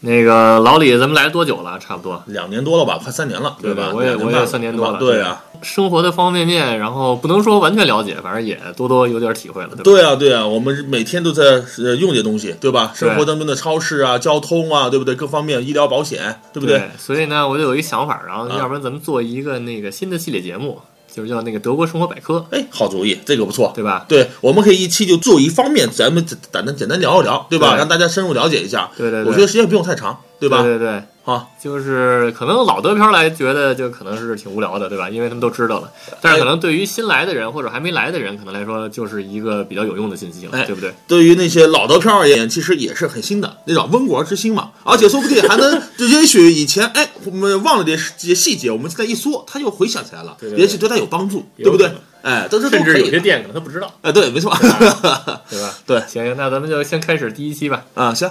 那个老李，咱们来多久了？差不多两年多了吧，快三年了，对吧？我也我也三年多了。对啊，生活的方方面面，然后不能说完全了解，反正也多多有点体会了，对吧？对啊，对啊，我们每天都在呃用这些东西，对吧？生活当中的超市啊、交通啊，对不对？各方面医疗保险，对不对对？所以呢，我就有一想法，然后啊要不然咱们做一个那个新的系列节目，就是叫那个德国生活百科，哎，好主意，这个不错。对吧？对，我们可以一期就做一方面，咱们简简单简单聊一聊，对吧？对让大家深入了解一下。对对对我觉得时间不用太长，对吧？对对对，好，就是可能老德漂来觉得就可能是挺无聊的，对吧？因为他们都知道了，但是可能对于新来的人或者还没来的人，可能来说就是一个比较有用的信息了，哎对不对？对于那些老德漂而言，其实也是很新的，那种温故而知新嘛。而且说不定还能，就也许以前哎我们忘了这些这些细节，我们现在一说，他又回想起来了，对对对也许对他有帮助，对不对？哎，但是甚至有些。店可能他不知道，哎，对，没错。对吧？对行行，那咱们就先开始第一期吧。啊，行。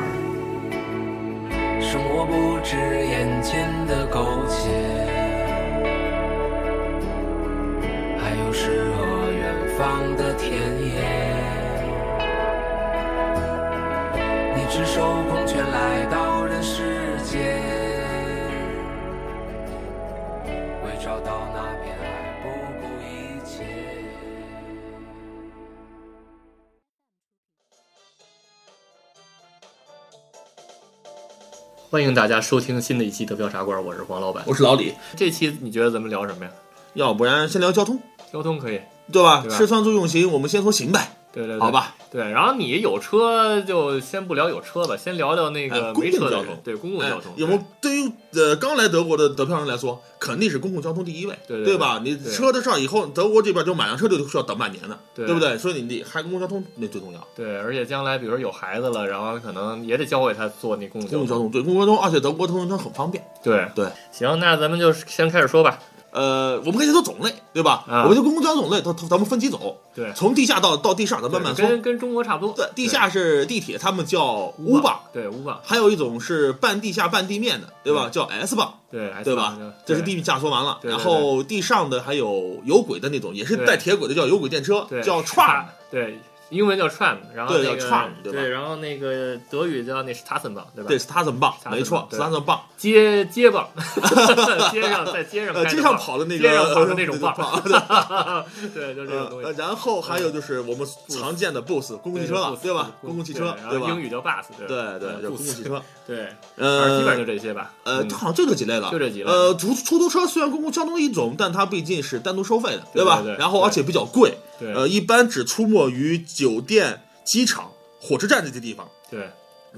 找到那片海不顾一切。欢迎大家收听新的一期德标茶馆，我是黄老板。我是老李，这期你觉得咱们聊什么呀？要不然先聊交通，交通可以，对吧？对吧吃穿住用行，我们先说行呗，对对对，好。吧？对，然后你有车就先不聊有车吧，先聊聊那个哎公没车的人共交通，对公共哎交通。有没有对于呃刚来德国的德票人来说，肯定是公共交通第一位，对对吧？你车的事儿以后，德国这边就买辆车就需要等半年的，对不对？所以你得还公共交通那最重要。对，而且将来比如说有孩子了，然后可能也得教会他坐那公共交通。公共交通对公共交通，而且德国通交通很方便。对对，行，那咱们就先开始说吧。呃，我们可以先说种类，对吧？啊。我们就公共交通种类，它它咱们分几种，对，从地下到到地上，咱慢慢说。跟跟中国差不多。对，地下是地铁，他们叫乌 U 棒，对乌棒，还有一种是半地下半地面的，对吧？叫 S 棒，对对吧？这是地下说完了，然后地上的还有有轨的那种，也是带铁轨的，叫有轨电车对，叫 tram。对，英文叫 tram，然后那个叫 tram，对吧对，然后那个德语叫那是 t a s s e n b a 对吧？对，是它很棒，Straßenbahn，没错，对是它很棒。街街棒，街上在街上 呃，街上跑的那个，街上跑的那种棒 棒，对，就这种东呃，西。然后还有就是我们常见的 bus 公共汽车了，对吧？公共汽车，对吧？然后英语叫 bus，对对对，对就公共汽车。对，反正基本上就呃这些吧。呃，嗯好像就这几类了，就这几类呃，出出租车虽然公共交通的一种，但它毕竟是单独收费的，吧对对对？然后而且比较贵，对呃，一般只出没于酒店、机场、火车站这些地方。对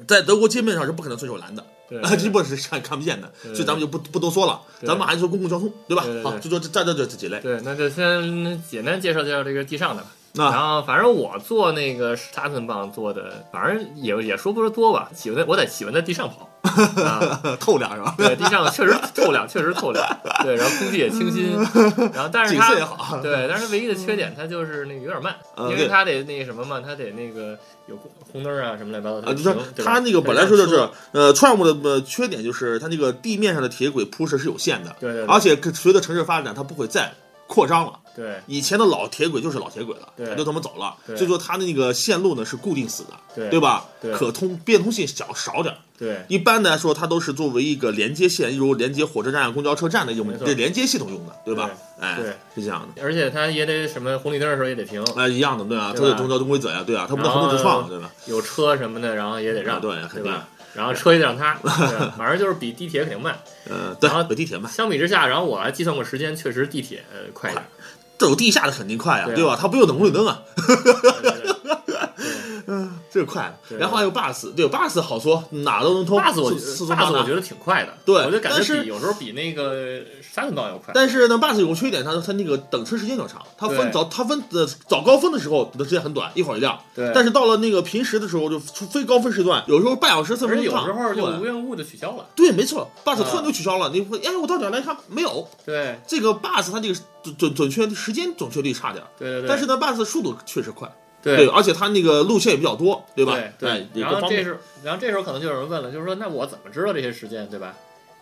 在德国街面上是不可能随手拦的，对啊，基本是看看不见的，所以咱们就不不多说了，咱们还是说公共交通，对吧好，就说这这这这几类。对，那就先简单介绍介绍这个地上的吧。那然后反正我做那个沙村棒做的，反正也也说不出多吧，喜欢在我在喜欢在地上跑，啊，透亮是吧？对，地上确实透亮，确实透亮，对，然后空气也清新，然后但是它也好，对，但是它唯一的缺点它就是那个有点慢，因为它得那个什么嘛，它得那个有红灯啊什么乱七八糟的啊，就是它那个本来说就是呃，tram 的呃缺点就是它那个地面上的铁轨铺设是有限的，对对对而且随着城市发展，它不会再扩张了。对以前的老铁轨就是老铁轨了，对它就这么走了，所以说它的那个线路呢是固定死的，对对吧？对可通变通性小少点儿。对一般来说，它都是作为一个连接线，例如连接火车站、公交车站的用没错这连接系统用的，对吧？哎，对是这样的。而且它也得什么红绿灯的时候也得停，哎，一样的，对啊，对吧这是中交通规则呀，对啊，它不能横冲直撞，对吧？有车什么的，然后也得让，啊对对肯定？然后车也得让它，反正就是比地铁肯定慢。呃，对然后，北地铁慢，相比之下，然后我还计算过时间，确实地铁呃快一点。这有地下的肯定快啊对吧？他不用等红绿灯啊。这是快。的然后还有 bus，对 bus 好说，哪都能通。bus 我 bus 我觉得挺快的，对我就感觉但是比有时候比那个三轮道要快。但是呢，bus 有个缺点，它它那个等车时间较长，它分早它分呃早高峰的时候的时间很短，一会儿一辆。对，但是到了那个平时的时候，就非高峰时段，有时候半小时、四十分钟有。时候就无缘无故的取消了。对，没错，bus 啊突然就取消了，你会哎，我到点儿来看没有。对这个 bus 它这个准准准确时间准确率差点儿，对对对，但是呢，bus 速度确实快，对而且它那个路线也比较多，对吧？对哎，然。后这时候，然后这时候可能就有人问了，就是说，那我怎么知道这些时间，对吧？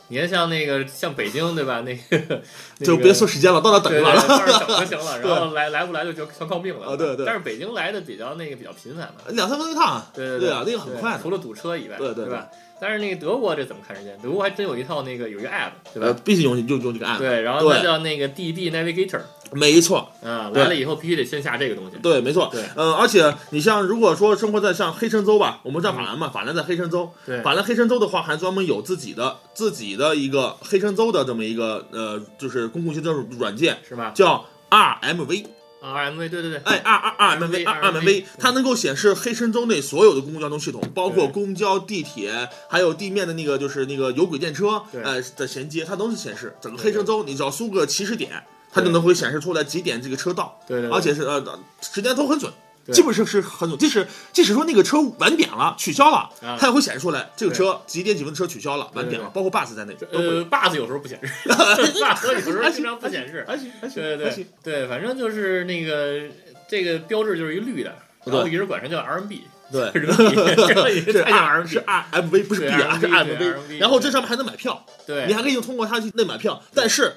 你看像那个像北京，对吧？那个 那就别说时间了，到那等对对，就完了。到那儿 等就行了，然后来来不来就就全靠命了。啊对对但是北京来的比较那个比较频繁嘛。两三分钟一趟，对对啊，那个很快除。了堵车以外，对对对吧？但是那个德国这怎么看时间？德国还真有一套那个有一个 app，对呃，吧？必须用用用这个 app，对，然后它叫那个 DB Navigator 没错，啊，对。来了以后必须得先下这个东西。对，没错。对。呃，而且你像如果说生活在像黑森州吧，我们在法兰嘛，法兰在黑森州，对。法兰黑森州的话，还专门有自己的自己的一个黑森州的这么一个呃，就是公共行车软件，是吧叫 RMV。啊，RMV，对对对，哎，R R R M V R M V，它能够显示黑神州内所有的公共交通系统，包括公交、地铁，还有地面的那个就是那个有轨电车，对。呃的衔接，它都是显示整个黑神州，你只要输个起始点，它就能会显示出来几点这个车到，对对对而且是呃时间都很准。基本上是很准，即使即使说那个车晚点了、取消了，啊它也会显示出来这个车几点几分的车取消了、晚点了，包括 bus 在内。呃，bus 有时候不显示，bus 有时候经常不显示。还行还行对对还行对，对，反正就是那个这个标志就是一绿的，然后一直管它叫 RMB，对，是 R 是 RMB，R M V 不是 B 对啊，是对 V，然后这上面还能买票，对，你还可以通过它去那买票，但是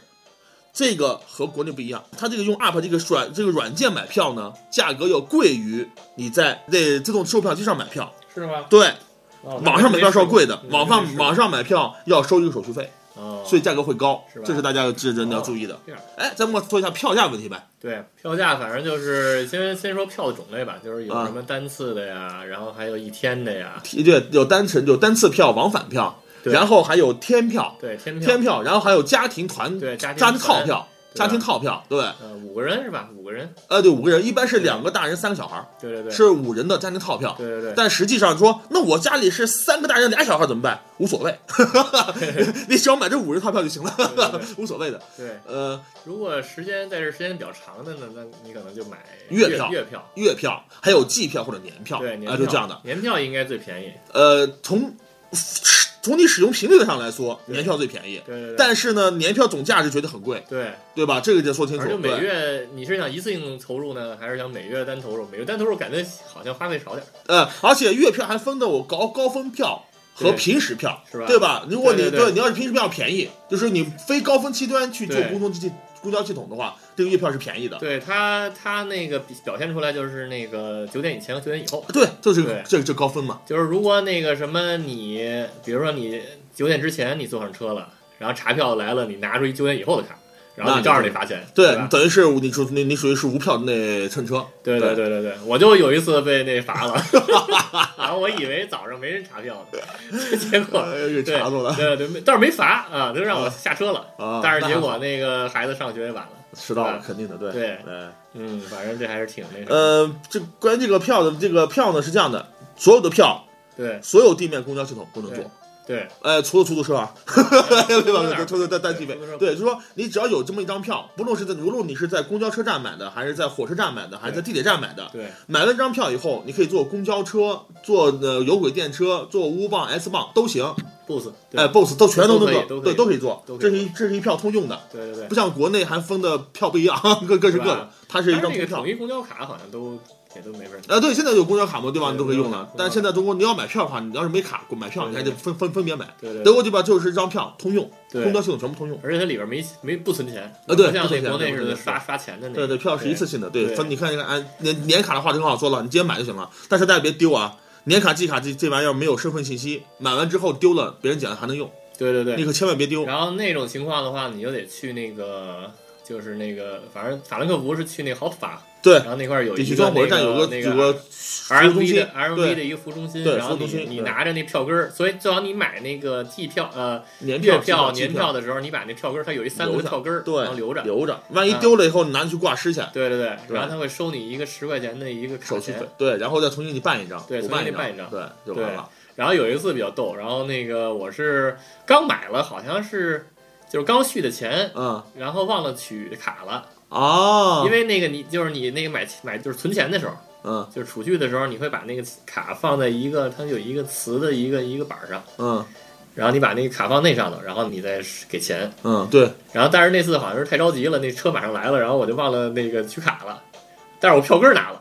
这个和国内不一样，它这个用 App 这个软这个软件买票呢，价格要贵于你在那自动售票机上买票。是吗？对，哦网上买票是要贵的，嗯网上网上买票要收一个手续费，哦，所以价格会高是吧，这是大家这人要注意的这样。哎，咱们说一下票价问题呗。对票价，反正就是先先说票的种类吧，就是有啊什么单次的呀，然后还有一天的呀，对，有单程有单次票、往返票，对然后还有天票、对天票，天票，然后还有家庭团对家庭套票、家庭套票，对，呃，五个人是吧？五个人，呃，对，五个人，一般是两个大人三个小孩儿，对对对，是五人的家庭套票。对对对，但实际上说，那我家里是三个大人俩小孩怎么办？无所谓，你只要买这五人套票就行了。无所谓的。对，呃，如果时间在这时间比较长的呢，那你可能就买月月票月票，月票还有季票或者年票，对，年啊，票。就这样的。年票应该最便宜，呃，从从你使用频率上来说，年票最便宜。对对对，但是呢，年票总价值觉得很贵，对，对吧？这个得说清楚而。且每，月你是想一次性投入呢，还是想每月单投入？每月单投入感觉好像花费少点儿，呃，而且月票还分的我高高峰票和平时票，是吧对吧？如果你对你要是平时票便宜，就是你非高峰期端去做对公共系公交系统的话，这个月票是便宜的。对他，他那个表现出来就是那个九点以前和九点以后，对，就是对这这高分嘛。就是如果那个什么你，比如说你九点之前你坐上车了，然后查票来了，你拿出一九点以后的卡，然后你照样就得罚钱，对，吧？等于是你属你你属于是无票那乘车。对对对对对对，我就有一次被那罚了，然后我以为早上没人查票呢，结果呃给查住了对对，没倒是没罚啊，就让我下车了，啊！但是结果那个孩子上学也晚了，迟到了，肯定的，对对对。嗯，反正这还是挺那什么，呃，这关于这个票的这个票呢是这样的，所有的票，对所有地面公交系统都能对坐，对呃，除了出租车啊，对吧？哪儿出租车单计费对就是说你只要有这么一张票，不论是在无论你是在公交车站买的，还是在火车站买的，还是在地铁站买的，对买了这张票以后，你可以坐公交车、坐呃有轨电车、坐 U 棒、S 棒都行，，boss，对哎，BOSS 都全都能坐，都可以对，都可以坐这是一这是一票通用的，对对对不。像国内还分的票不一样，各各是各的，它是一张通票统。一公交卡好像都也都没法儿。啊，对，现在有公交卡嘛，对吧？你都可以用。了但是现在中国你要买票的话，你要是没卡买票，你还得分分分别买。对对对德国这边就是一张票通用，公交系统全部通用。而且它里边没没不存钱，啊对不存钱国内似的不存钱的那个。对对，票是一次性的，对，分你看一看，哎年年卡的话就很好说了，你直接买就行了。但是大家别丢啊，年卡、季卡这这玩意儿没有身份信息，买完之后丢了，别人捡了还能用，对对对你可千万别丢。然后那种情况的话，你就得去那个，就是那个，反正法兰克福是去那个豪特法，对然后那块儿有一个区生活站有个那个有个服务中 RMV 的一个服务中心，然后你你拿着那票根儿，所以最好你买那个季票呃年月票、年票的时候，你把那票根儿，它有一三个票根儿，对然后留着。留着，万一啊丢了以后，你拿去挂失去，对对对，然后他会收你一个十块钱的一个手续费，对，然后再重新给你办一张，对重新给你办一张对，就完了。然后有一次比较逗，然后那个我是刚买了，好像是就是刚续的钱，嗯。然后忘了取卡了，哦，因为那个你就是你那个买买就是存钱的时候，嗯。就是储蓄的时候，你会把那个卡放在一个它有一个磁的一个一个板儿上，嗯。然后你把那个卡放那上头，然后你再给钱。嗯，对，然后但是那次好像是太着急了，那车马上来了，然后我就忘了那个取卡了，但是我票根拿了，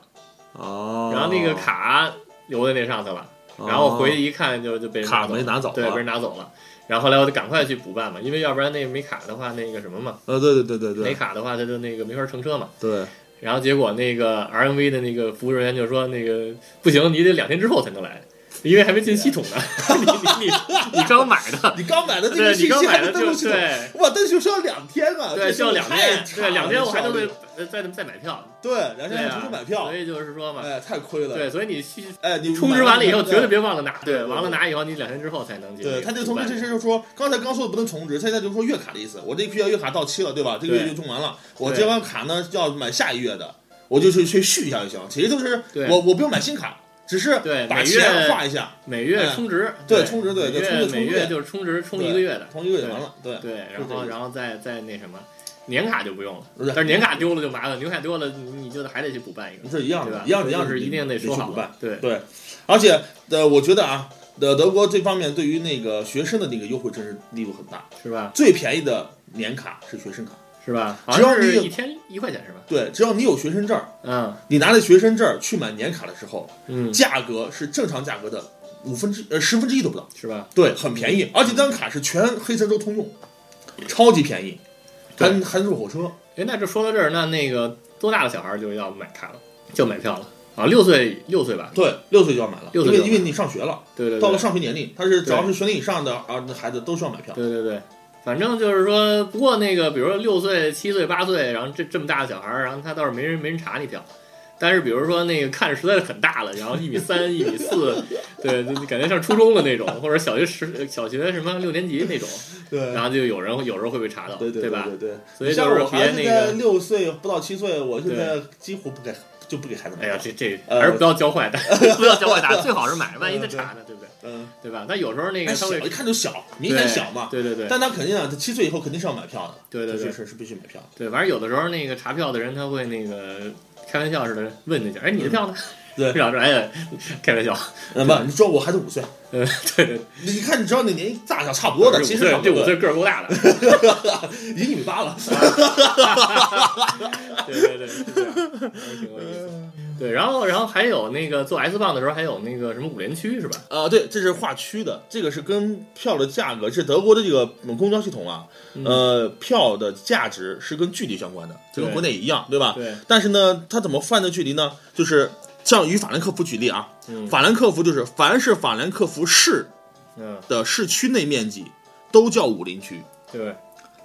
哦，然后那个卡留在那上头了，哦，然后我回去一看就就被人卡没拿走对，啊被人拿走了。然后后来我就赶快去补办嘛，因为要不然那个没卡的话，那个什么嘛，呃，对对对对对。没卡的话他就那个没法乘车嘛。对，然后结果那个 RNV 的那个服务人员就说那个不行，你得两天之后才能来，因为还没进系统呢。你你你你刚买的，你刚买的那个信息还没登录系统，对哇，但是需要两天啊，对，需要两天，对两天我还能再再再买票，对两天重新买票所，以就是说嘛，哎，太亏了。对，所以你去哎，你充值完了以后绝对别。忘了拿，对对完了拿以后你两天之后才能进。对他这个充值其实就是说，刚才刚说的不能充值，现在就是说月卡的意思。我这批月月卡到期了，对吧？这个月就充完了，我对这张卡呢要买下一月的，我就去去续一下就行。其实就是我我不用买新卡，只是把对每钱月花一下，每月充值，对充值对对充值月每月就是充值充一个月的，充一个月就完了。对对，然后然后再再那什么，年卡就不用了，对但是年卡丢了就麻烦，年卡丢了你你就还得去补办一个，是一样的？，一样的，一样是一定得说好去补办。对对，而且呃，我觉得啊，呃，德国这方面对于那个学生的那个优惠真是力度很大，是吧？最便宜的年卡是学生卡。是吧？只要你有一天一块钱是吧？对，只要你有学生证，嗯你拿着学生证去买年卡的时候，嗯，价格是正常价格的五分之呃十分之一都不到，是吧？对，很便宜，而且这张卡是全黑森州通用，超级便宜，还对还坐火车，哎，那这说到这儿，那那个多大的小孩儿就要买卡了，就买票了啊？六岁六岁吧？对，六岁就要买了，六岁因为因为你上学了，对对对，到了上学年龄，他是只要是学龄以上的啊孩子都需要买票，对对对，反正就是说，不过那个，比如说六岁、七岁、八岁，然后这这么大的小孩儿，然后他倒是没人没人查你票。但是比如说那个看着实在是很大了，然后一米三、一米四，对，就就感觉像初中的那种，或者小学十小学什么六年级那种，对然后就有人有时候会被查到，对对吧？对对，所以就是别那个，在六岁不到七岁，我现在几乎不给就不给孩子买哎呀，这这呃还是不要教坏的，不要教坏的，最好是买，万一他查呢，对不对？嗯，对吧？他有时候那个还小他一看就小，明显小嘛，对对对但他肯定啊，他七岁以后肯定是要买票的，对对对这是是必须买票。对，反正有的时候那个查票的人他会那个开玩笑似的问那家，哎，你的票呢？对。然后说哎，开玩笑，嗯，不，你说我孩子五岁，嗯，对对，你你看，你知道那年纪大小差不多的，其实这五岁个儿够大的，已经一米八了。对对对，是这样，挺有意思。对，然后然后还有那个做 S 棒的时候，还有那个什么五连区是吧？呃，对，这是划区的，这个是跟票的价格，是德国的这个嗯公交系统啊，呃，票的价值是跟距离相关的，就跟国内一样，对吧？对，但是呢，它怎么算的距离呢？就是像与法兰克福举例啊，嗯法兰克福就是凡是法兰克福市嗯，的市区内面积都叫五林区，对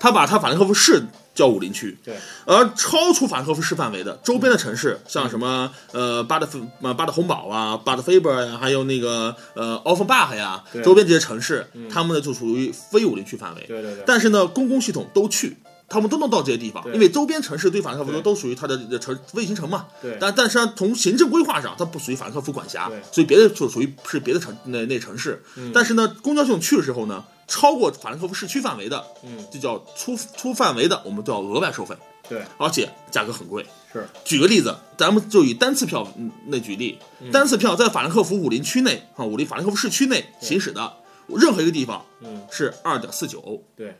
他把他法兰克福市叫武林区，对，而超出法兰克福市范围的周边的城市，像什么呃巴德菲呃巴德洪堡啊、巴德菲伯呀，还有那个呃奥芬巴赫呀，周边这些城市，他们呢就属于非武林区范围。对对对，但是呢，公共系统都去，他们都能到这些地方，因为周边城市对法兰克福都都属于它的的城卫星城嘛。对。但但是呢，从行政规划上，它不属于法兰克福管辖对，所以别的就属于是别的城那那城市。嗯。但是呢，公交系统去的时候呢，超过法兰克福市区范围的，嗯，就叫出出范围的，我们都要额外收费，对。而且价格很贵。是，举个例子，咱们就以单次票嗯那举例，嗯。单次票在法兰克福武林区内啊，武林法兰克福市区内行驶的任何一个地方嗯。是二点四九。欧，对。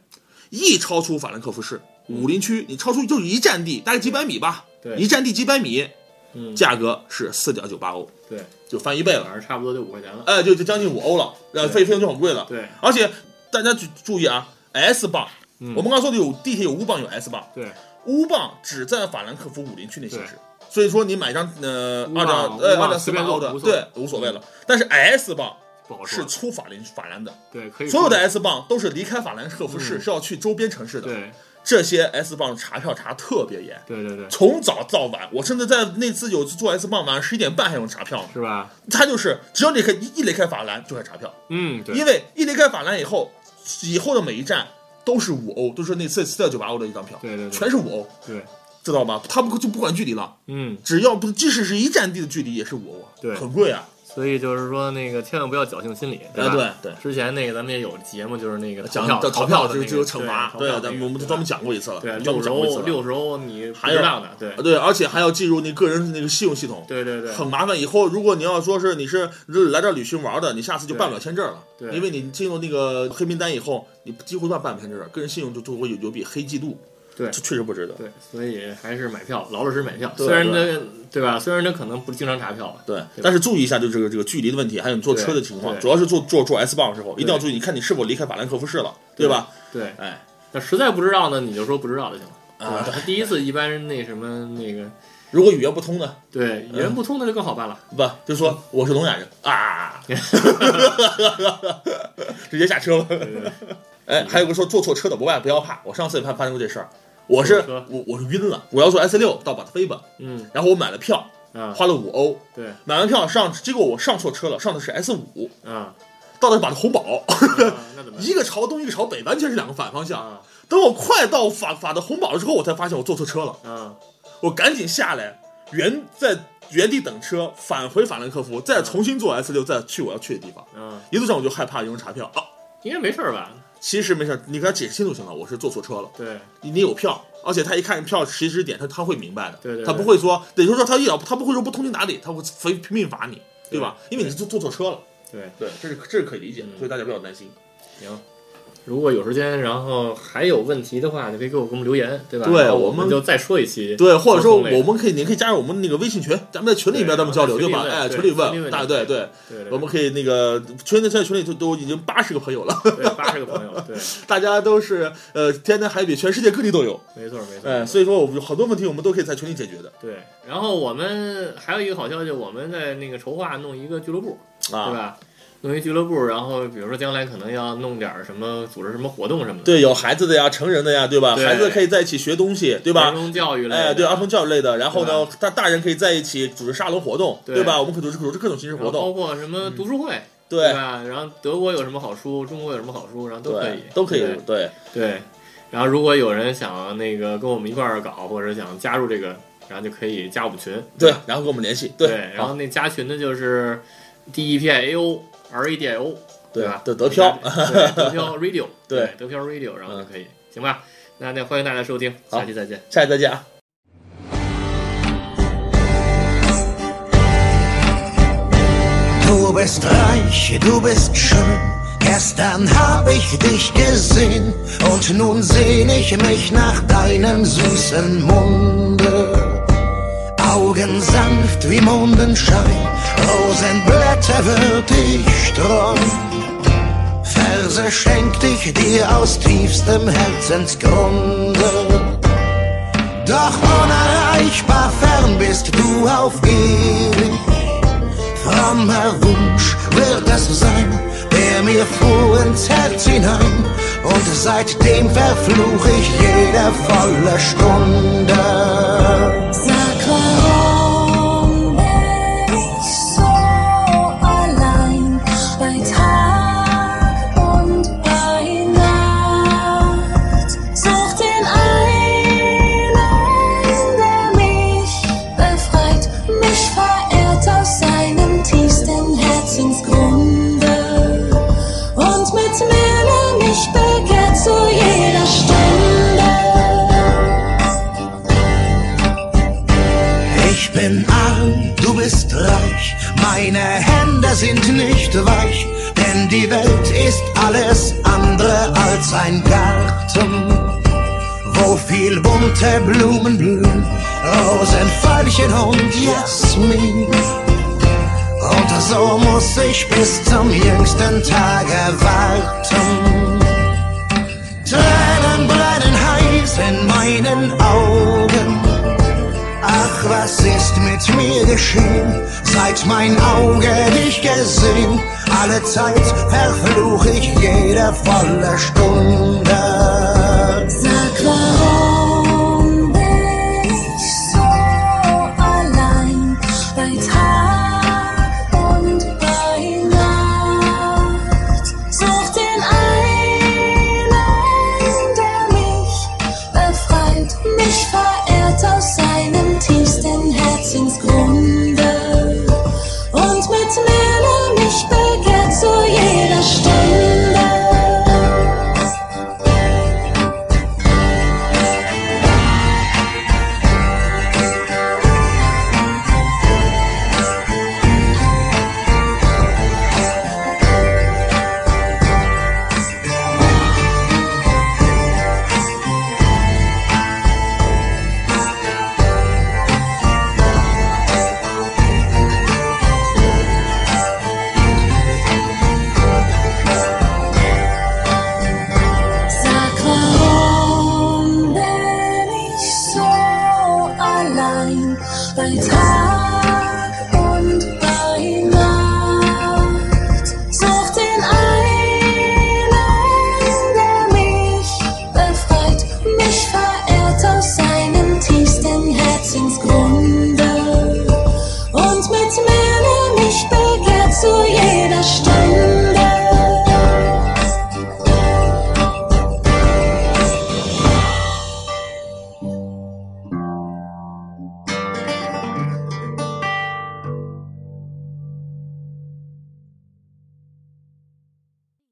一超出法兰克福市武林区，你超出就是一站地，大概几百米吧，对。一站地几百米，嗯。价格是四点九八欧，对，就翻一倍了，反正差不多就五块钱了。哎，就就将近五欧了，呃，费费用就很贵了。对。而且大家注注意啊，S 棒，嗯我们刚刚说的有地铁有乌棒有 S 棒，对乌棒只在法兰克福武林区内行驶，所以说你买张呃乌棒二点呃乌棒二点四随便八欧的，坐无所谓对，无所谓了。但是 S 棒是不好说。出法林法兰的，对，可以所有的说 S 棒都是离开法兰克福市，嗯是要去周边城市的。对这些 S 棒查票查特别严，对对对，从早到晚。我甚至在那次有次做 S 棒，晚上十一点半还有人查票呢。是吧？他就是只要你开一一离开法兰就开始查票，嗯，对，因为一离开法兰以后，以后的每一站都是五欧，都是那次四点九八欧的一张票，对对对。全是五欧，对，知道吗？他们就不管距离了，嗯，只要不即使是一站地的距离也是五欧啊，对。很贵啊。所以就是说那个千万不要侥幸心理，哎吧？对对之前那个咱们也有节目，就是那个讲逃票逃票就就有惩罚，对，咱们我们专门讲过一次了，对六十欧，讲过一次了六十欧你还有知道的，对对，而且还要进入那个人那个信用系统，对对对，很麻烦。以后如果你要说是你是来这儿旅行玩的，你下次就办不了签证了，对因为你进入那个黑名单以后，你几乎办办不签证，个人信用就就会有有笔黑记录，对这确实不值得。对，所以还是买票，老老实实买票。虽然对他对吧？虽然他可能不经常查票吧，对，但是注意一下，就这个这个距离的问题，还有你坐车的情况，主要是坐坐坐 S 棒的时候，一定要注意，你看你是否离开法兰克福市了，对吧？对。哎，那实在不知道呢，你就说不知道就行了。啊第一次一般那什么那个，如果语言不通呢，对语言不通那就更好办了。不就说我是聋哑人啊，直接下车了。哎，还有个说坐错车的，不外不要怕，我上次也怕发生过这事儿，我是我我是晕了，我要坐 S 六到巴特菲吧，嗯然后我买了票，啊，花了五欧，对买完票上，结果我上错车了，上的是 S 五，啊，到的是巴特洪堡，啊一个朝东一个朝北，完全是两个反方向。啊等我快到法法的红堡了之后，我才发现我坐错车了，啊我赶紧下来，原在原地等车，返回法兰克福，再重新坐 S 六，再去我要去的地方。啊，一路上我就害怕有人查票啊，应该没事儿吧？其实没事，你给他解释清楚就行了，我是坐错车了。对你你有票，而且他一看票实时点，他他会明白的，对对对他不会说，等于说他一点，他不会说不通情达理，他会非拼命罚你，对吧？因为你是坐坐错车了，对，对，这是这是可以理解的，嗯所以大家不要担心。行。如果有时间，然后还有问题的话，你可以给我给我们留言，对吧？对我我们就再说一期。对，或者说我们可以，你可以加入我们那个微信群，咱们在群里边对咱们交流，对吧？哎，群里问大对对，我们可以那个群里在群里都都已经八十个朋友了，八十个朋友，对，大家都是呃天南海北，全世界各地都有，没错没错。哎，所以说我们有很多问题我们都可以在群里解决的对，然后我们还有一个好消息，我们在那个筹划弄一个俱乐部，对啊。吧？弄一俱乐部，然后比如说将来可能要弄点什么，组织什么活动什么的，对，有孩子的呀，成人的呀，对吧？对孩子可以在一起学东西，对吧儿吧？童教育类的，哎，对，儿童教育类的。然后呢对，大大人可以在一起组织沙龙活动，对对吧？我们可以组织组织各种形式活动包，括什么读书会，对对吧？然后德国有什么好书，中国有什么好书，然后都可以，，都可以对，对对。然后如果有人想那个跟我们一块儿搞，或者想加入这个，然后就可以加我们群，对，然后跟我们联系，对，然后那加群的就是 D E P I A O R A D I O，对吧？德德漂对德漂 Radio，对德漂 Radio，然后就可以，行吧？那那欢迎大家收听，好下期再见。下期再见啊。 Du bist reich, du bist schön. Gestern hab ich dich gesehen und nun sehn ich mich nach deinem süßen Munde. Augen sanft wie Mondenschein, Rosenblätter würd ich streuen. Verse schenkt ich dir aus tiefstem Herzensgrunde. Doch unerreichbar fern bist du auf ewig. Frommer Wunsch wird es sein, der mir fuhr ins Herz hinein. Und seitdem verfluch ich jede volle Stunde. Sag, in meinen Augen. Ach, was ist mit mir geschehen, seit mein Auge dich gesehen? Alle Zeit verfluch ich jede volle Stunde. Sag, warum once met me. 晚风白